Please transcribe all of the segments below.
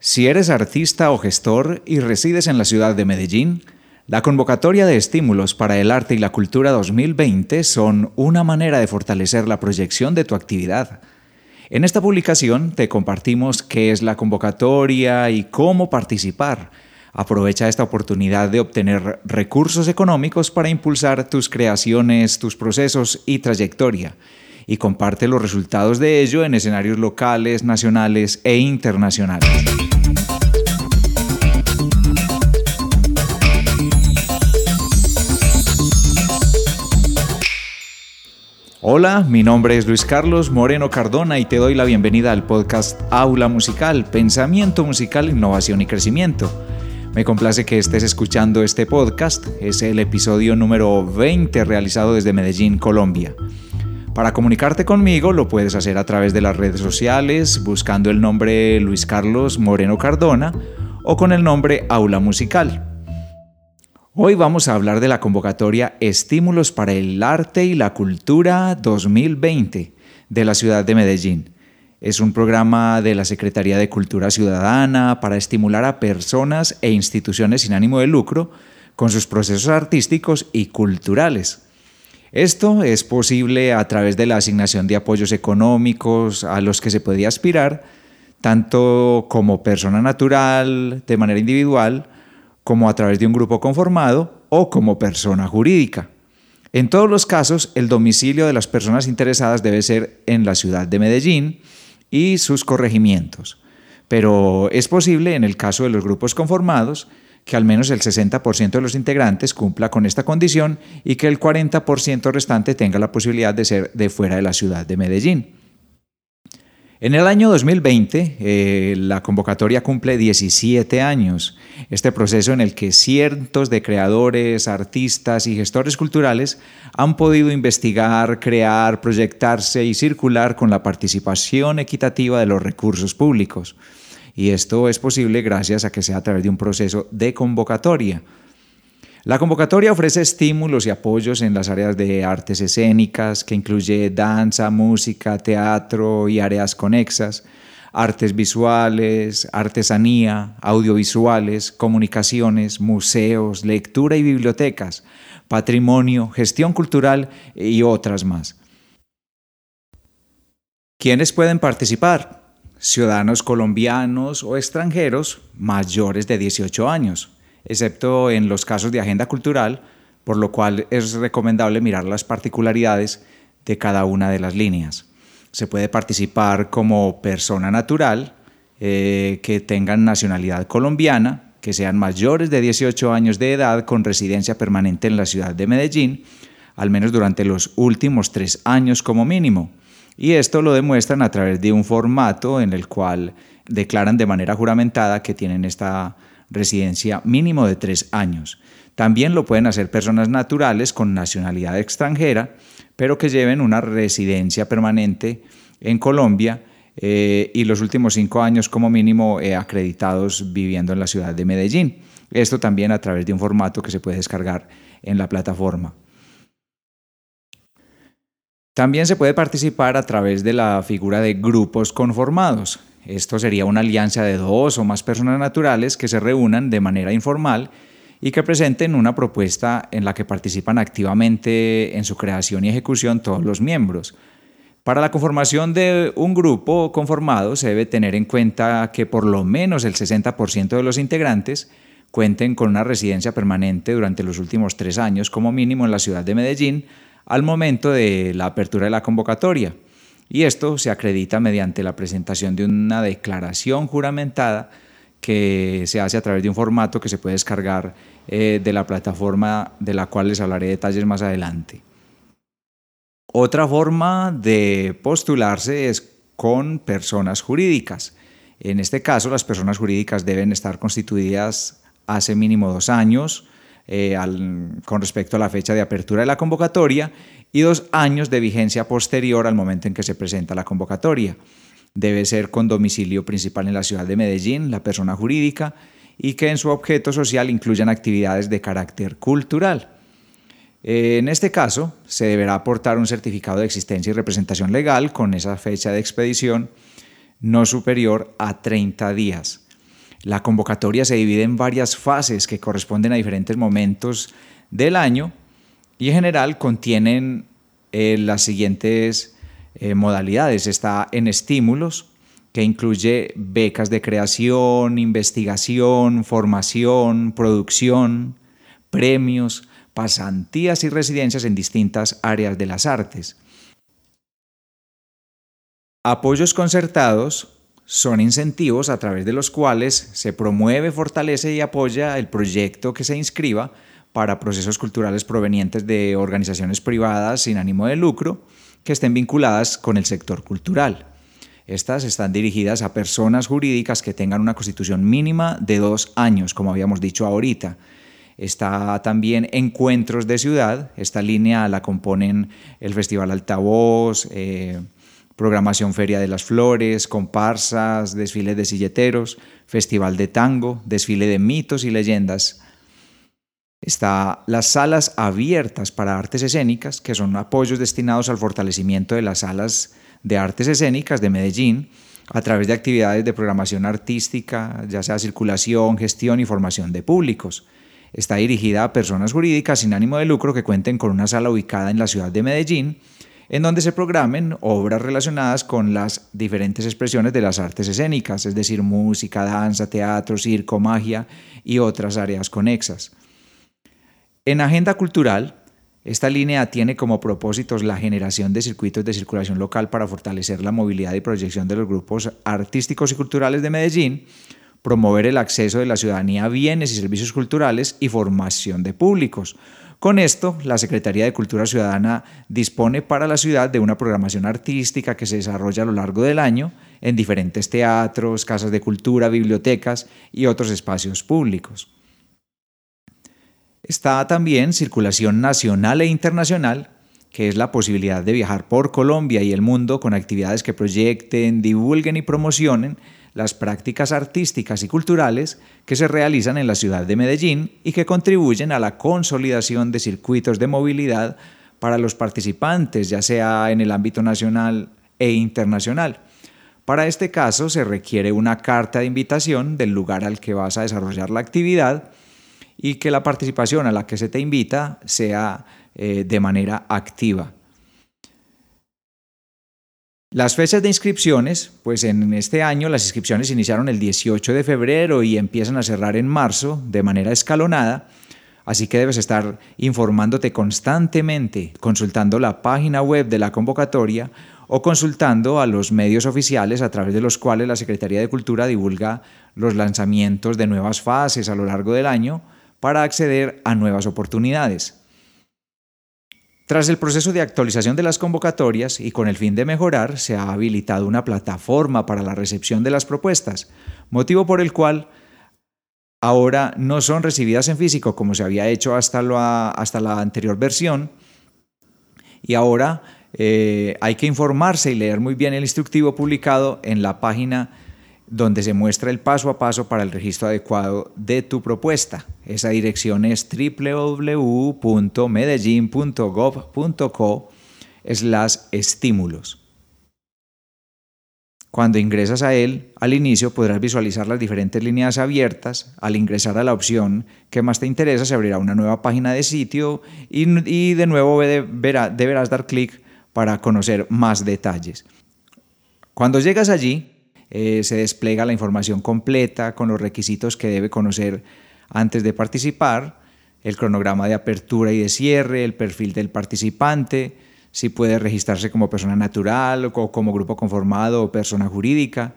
Si eres artista o gestor y resides en la ciudad de Medellín, la convocatoria de estímulos para el arte y la cultura 2020 son una manera de fortalecer la proyección de tu actividad. En esta publicación te compartimos qué es la convocatoria y cómo participar. Aprovecha esta oportunidad de obtener recursos económicos para impulsar tus creaciones, tus procesos y trayectoria y comparte los resultados de ello en escenarios locales, nacionales e internacionales. Hola, mi nombre es Luis Carlos Moreno Cardona y te doy la bienvenida al podcast Aula Musical, Pensamiento Musical, Innovación y Crecimiento. Me complace que estés escuchando este podcast, es el episodio número 20 realizado desde Medellín, Colombia. Para comunicarte conmigo lo puedes hacer a través de las redes sociales buscando el nombre Luis Carlos Moreno Cardona o con el nombre Aula Musical. Hoy vamos a hablar de la convocatoria Estímulos para el Arte y la Cultura 2020 de la ciudad de Medellín. Es un programa de la Secretaría de Cultura Ciudadana para estimular a personas e instituciones sin ánimo de lucro con sus procesos artísticos y culturales. Esto es posible a través de la asignación de apoyos económicos a los que se podía aspirar, tanto como persona natural, de manera individual, como a través de un grupo conformado o como persona jurídica. En todos los casos, el domicilio de las personas interesadas debe ser en la ciudad de Medellín y sus corregimientos. Pero es posible, en el caso de los grupos conformados, que al menos el 60% de los integrantes cumpla con esta condición y que el 40% restante tenga la posibilidad de ser de fuera de la ciudad de Medellín. En el año 2020, eh, la convocatoria cumple 17 años. Este proceso en el que cientos de creadores, artistas y gestores culturales han podido investigar, crear, proyectarse y circular con la participación equitativa de los recursos públicos y esto es posible gracias a que sea a través de un proceso de convocatoria. La convocatoria ofrece estímulos y apoyos en las áreas de artes escénicas, que incluye danza, música, teatro y áreas conexas, artes visuales, artesanía, audiovisuales, comunicaciones, museos, lectura y bibliotecas, patrimonio, gestión cultural y otras más. ¿Quiénes pueden participar? ciudadanos colombianos o extranjeros mayores de 18 años, excepto en los casos de agenda cultural, por lo cual es recomendable mirar las particularidades de cada una de las líneas. Se puede participar como persona natural, eh, que tengan nacionalidad colombiana, que sean mayores de 18 años de edad con residencia permanente en la ciudad de Medellín, al menos durante los últimos tres años como mínimo. Y esto lo demuestran a través de un formato en el cual declaran de manera juramentada que tienen esta residencia mínimo de tres años. También lo pueden hacer personas naturales con nacionalidad extranjera, pero que lleven una residencia permanente en Colombia eh, y los últimos cinco años como mínimo eh, acreditados viviendo en la ciudad de Medellín. Esto también a través de un formato que se puede descargar en la plataforma. También se puede participar a través de la figura de grupos conformados. Esto sería una alianza de dos o más personas naturales que se reúnan de manera informal y que presenten una propuesta en la que participan activamente en su creación y ejecución todos los miembros. Para la conformación de un grupo conformado se debe tener en cuenta que por lo menos el 60% de los integrantes cuenten con una residencia permanente durante los últimos tres años como mínimo en la ciudad de Medellín, al momento de la apertura de la convocatoria. Y esto se acredita mediante la presentación de una declaración juramentada que se hace a través de un formato que se puede descargar eh, de la plataforma de la cual les hablaré detalles más adelante. Otra forma de postularse es con personas jurídicas. En este caso, las personas jurídicas deben estar constituidas hace mínimo dos años, eh, con respecto a la fecha de apertura de la convocatoria y dos años de vigencia posterior al momento en que se presenta la convocatoria. Debe ser con domicilio principal en la ciudad de Medellín, la persona jurídica, y que en su objeto social incluyan actividades de carácter cultural. En este caso, se deberá aportar un certificado de existencia y representación legal con esa fecha de expedición no superior a 30 días. La convocatoria se divide en varias fases que corresponden a diferentes momentos del año y en general contienen eh, las siguientes eh, modalidades. Está en estímulos, que incluye becas de creación, investigación, formación, producción, premios, pasantías y residencias en distintas áreas de las artes. Apoyos concertados son incentivos a través de los cuales se promueve, fortalece y apoya el proyecto que se inscriba para procesos culturales provenientes de organizaciones privadas sin ánimo de lucro que estén vinculadas con el sector cultural. Estas están dirigidas a personas jurídicas que tengan una constitución mínima de dos años, como habíamos dicho ahorita. Está también Encuentros de Ciudad. Esta línea la componen el Festival Altavoz, eh, programación Feria de las Flores, comparsas, desfiles de silleteros, Festival de Tango, desfile de mitos y leyendas, Está las salas abiertas para artes escénicas, que son apoyos destinados al fortalecimiento de las salas de artes escénicas de Medellín a través de actividades de programación artística, ya sea circulación, gestión y formación de públicos. Está dirigida a personas jurídicas sin ánimo de lucro que cuenten con una sala ubicada en la ciudad de Medellín, en donde se programen obras relacionadas con las diferentes expresiones de las artes escénicas, es decir, música, danza, teatro, circo, magia y otras áreas conexas. En Agenda Cultural, esta línea tiene como propósitos la generación de circuitos de circulación local para fortalecer la movilidad y proyección de los grupos artísticos y culturales de Medellín, promover el acceso de la ciudadanía a bienes y servicios culturales y formación de públicos. Con esto, la Secretaría de Cultura Ciudadana dispone para la ciudad de una programación artística que se desarrolla a lo largo del año en diferentes teatros, casas de cultura, bibliotecas y otros espacios públicos. Está también circulación nacional e internacional, que es la posibilidad de viajar por Colombia y el mundo con actividades que proyecten, divulguen y promocionen las prácticas artísticas y culturales que se realizan en la ciudad de Medellín y que contribuyen a la consolidación de circuitos de movilidad para los participantes, ya sea en el ámbito nacional e internacional. Para este caso se requiere una carta de invitación del lugar al que vas a desarrollar la actividad y que la participación a la que se te invita sea eh, de manera activa. Las fechas de inscripciones, pues en este año las inscripciones iniciaron el 18 de febrero y empiezan a cerrar en marzo de manera escalonada, así que debes estar informándote constantemente, consultando la página web de la convocatoria o consultando a los medios oficiales a través de los cuales la Secretaría de Cultura divulga los lanzamientos de nuevas fases a lo largo del año, para acceder a nuevas oportunidades. Tras el proceso de actualización de las convocatorias y con el fin de mejorar, se ha habilitado una plataforma para la recepción de las propuestas, motivo por el cual ahora no son recibidas en físico como se había hecho hasta la, hasta la anterior versión, y ahora eh, hay que informarse y leer muy bien el instructivo publicado en la página donde se muestra el paso a paso para el registro adecuado de tu propuesta. Esa dirección es www.medellin.gov.co las estímulos. Cuando ingresas a él, al inicio podrás visualizar las diferentes líneas abiertas. Al ingresar a la opción que más te interesa, se abrirá una nueva página de sitio y, de nuevo deberás dar clic para conocer más detalles. Cuando llegas allí, eh, se despliega la información completa con los requisitos que debe conocer antes de participar, el cronograma de apertura y de cierre, el perfil del participante, si puede registrarse como persona natural o como grupo conformado o persona jurídica.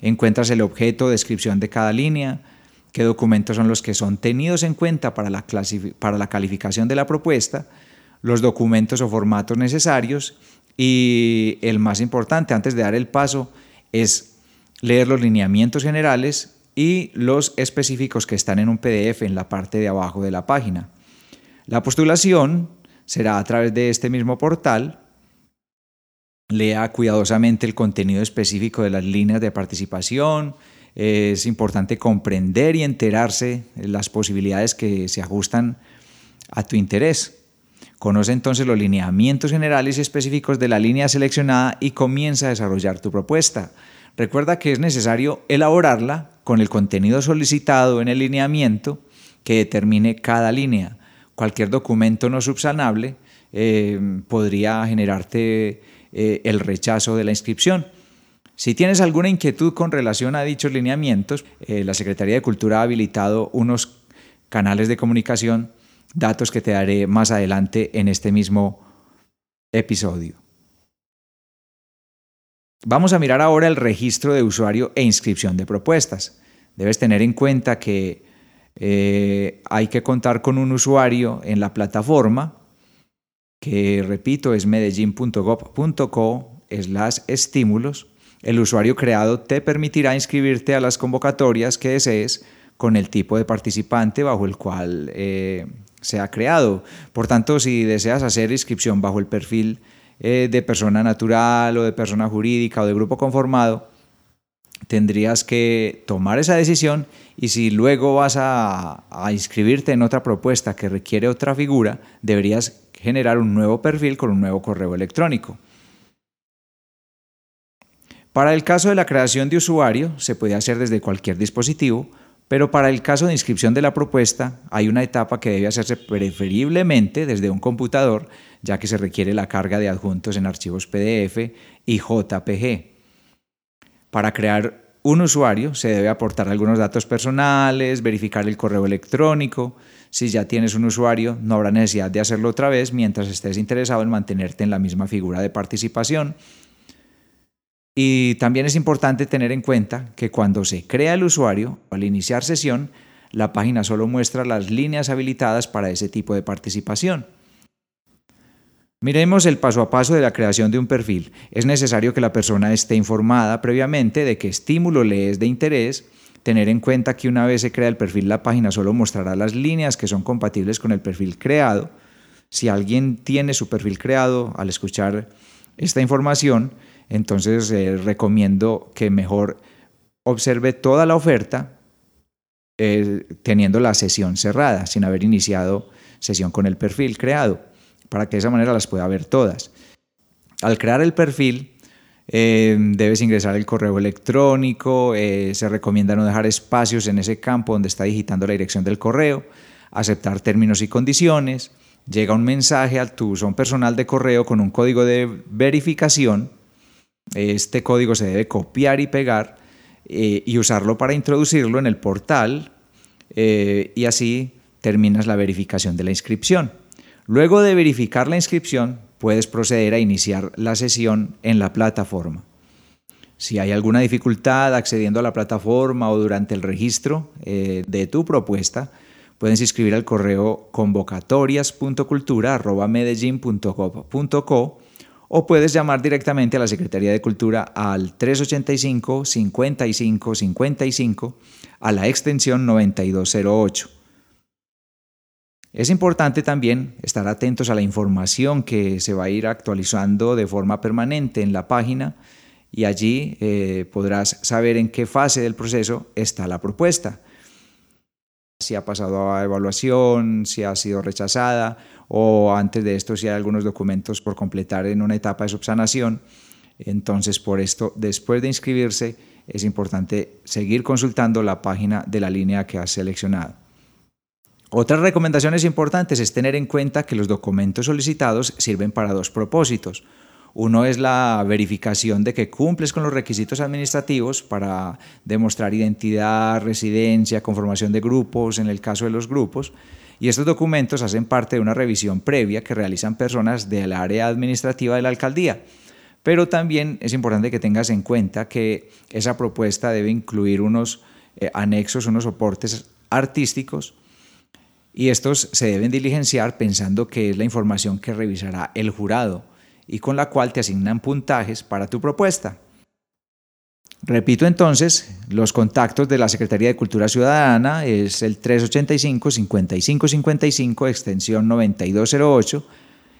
Encuentras el objeto, descripción de cada línea, qué documentos son los que son tenidos en cuenta para la, para la calificación de la propuesta, los documentos o formatos necesarios y el más importante antes de dar el paso es leer los lineamientos generales y los específicos que están en un PDF en la parte de abajo de la página. La postulación será a través de este mismo portal. Lea cuidadosamente el contenido específico de las líneas de participación. Es importante comprender y enterarse de las posibilidades que se ajustan a tu interés. Conoce entonces los lineamientos generales y específicos de la línea seleccionada y comienza a desarrollar tu propuesta. Recuerda que es necesario elaborarla con el contenido solicitado en el lineamiento que determine cada línea. Cualquier documento no subsanable eh, podría generarte eh, el rechazo de la inscripción. Si tienes alguna inquietud con relación a dichos lineamientos, eh, la Secretaría de Cultura ha habilitado unos canales de comunicación, datos que te daré más adelante en este mismo episodio. Vamos a mirar ahora el registro de usuario e inscripción de propuestas. Debes tener en cuenta que eh, hay que contar con un usuario en la plataforma, que repito es medellín.gov.co slash estímulos. El usuario creado te permitirá inscribirte a las convocatorias que desees con el tipo de participante bajo el cual eh, se ha creado. Por tanto, si deseas hacer inscripción bajo el perfil eh, de persona natural o de persona jurídica o de grupo conformado, tendrías que tomar esa decisión y si luego vas a, a, inscribirte en otra propuesta que requiere otra figura, deberías generar un nuevo perfil con un nuevo correo electrónico. Para el caso de la creación de usuario, se puede hacer desde cualquier dispositivo, pero para el caso de inscripción de la propuesta, hay una etapa que debe hacerse preferiblemente desde un computador, ya que se requiere la carga de adjuntos en archivos PDF y JPG. Para crear un usuario se debe aportar algunos datos personales, verificar el correo electrónico. Si ya tienes un usuario, no habrá necesidad de hacerlo otra vez mientras estés interesado en mantenerte en la misma figura de participación. Y también es importante tener en cuenta que cuando se crea el usuario, al iniciar sesión, la página solo muestra las líneas habilitadas para ese tipo de participación. Miremos el paso a paso de la creación de un perfil. Es necesario que la persona esté informada previamente de qué estímulo le es de interés, tener en cuenta que una vez se crea el perfil la página solo mostrará las líneas que son compatibles con el perfil creado. Si alguien tiene su perfil creado al escuchar esta información, entonces eh, recomiendo que mejor observe toda la oferta eh, teniendo la sesión cerrada, sin haber iniciado sesión con el perfil creado para que de esa manera las pueda ver todas. Al crear el perfil, eh, debes ingresar el correo electrónico, se recomienda no dejar espacios en ese campo donde está digitando la dirección del correo, aceptar términos y condiciones, llega un mensaje a tu son personal de correo con un código de verificación, este código se debe copiar y pegar eh, y usarlo para introducirlo en el portal y así terminas la verificación de la inscripción. Luego de verificar la inscripción, puedes proceder a iniciar la sesión en la plataforma. Si hay alguna dificultad accediendo a la plataforma o durante el registro eh, de tu propuesta, puedes inscribir al correo convocatorias.cultura.medellín.gov.co o puedes llamar directamente a la Secretaría de Cultura al 385 55 55 a la extensión 9208. Es importante también estar atentos a la información que se va a ir actualizando de forma permanente en la página y allí eh, podrás saber en qué fase del proceso está la propuesta. Si ha pasado a evaluación, si ha sido rechazada o antes de esto si hay algunos documentos por completar en una etapa de subsanación. Entonces, por esto, después de inscribirse, es importante seguir consultando la página de la línea que has seleccionado. Otras recomendaciones importantes es tener en cuenta que los documentos solicitados sirven para dos propósitos. Uno es la verificación de que cumples con los requisitos administrativos para demostrar identidad, residencia, conformación de grupos, en el caso de los grupos. Y estos documentos hacen parte de una revisión previa que realizan personas del área administrativa de la alcaldía. Pero también es importante que tengas en cuenta que esa propuesta debe incluir unos eh, anexos, unos soportes artísticos y estos se deben diligenciar pensando que es la información que revisará el jurado y con la cual te asignan puntajes para tu propuesta. Repito entonces, los contactos de la Secretaría de Cultura Ciudadana es el 385-5555, extensión 9208.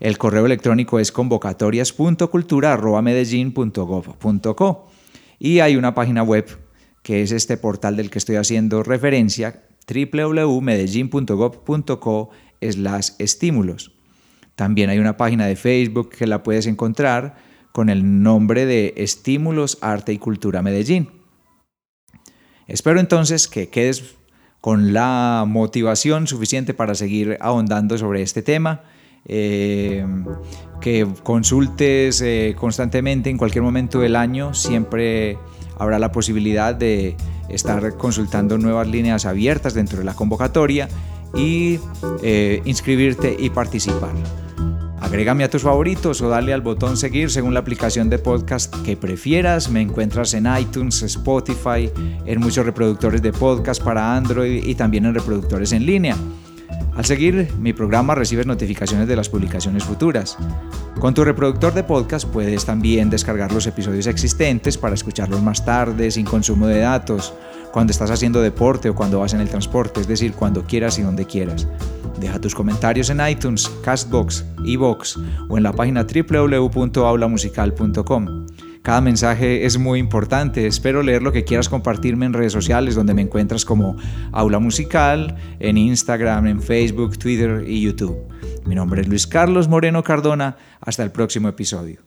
El correo electrónico es convocatorias.cultura.medellín.gov.co. Y hay una página web que es este portal del que estoy haciendo referencia, www.medellin.gov.co estímulos. También hay una página de Facebook que la puedes encontrar con el nombre de Estímulos Arte y Cultura Medellín. Espero entonces que quedes con la motivación suficiente para seguir ahondando sobre este tema. Eh, que consultes eh, constantemente en cualquier momento del año, siempre habrá la posibilidad de estar consultando nuevas líneas abiertas dentro de la convocatoria y eh, inscribirte y participar. Agrégame a tus favoritos o dale al botón seguir según la aplicación de podcast que prefieras. Me encuentras en iTunes, Spotify, en muchos reproductores de podcast para Android y también en reproductores en línea. Al seguir mi programa recibes notificaciones de las publicaciones futuras. Con tu reproductor de podcast puedes también descargar los episodios existentes para escucharlos más tarde sin consumo de datos, cuando estás haciendo deporte o cuando vas en el transporte, es decir, cuando quieras y donde quieras. Deja tus comentarios en iTunes, Castbox, Evox o en la página www.aulamusical.com. Cada mensaje es muy importante. Espero leer lo que quieras compartirme en redes sociales donde me encuentras como Aula Musical, en Instagram, en Facebook, Twitter y YouTube. Mi nombre es Luis Carlos Moreno Cardona. Hasta el próximo episodio.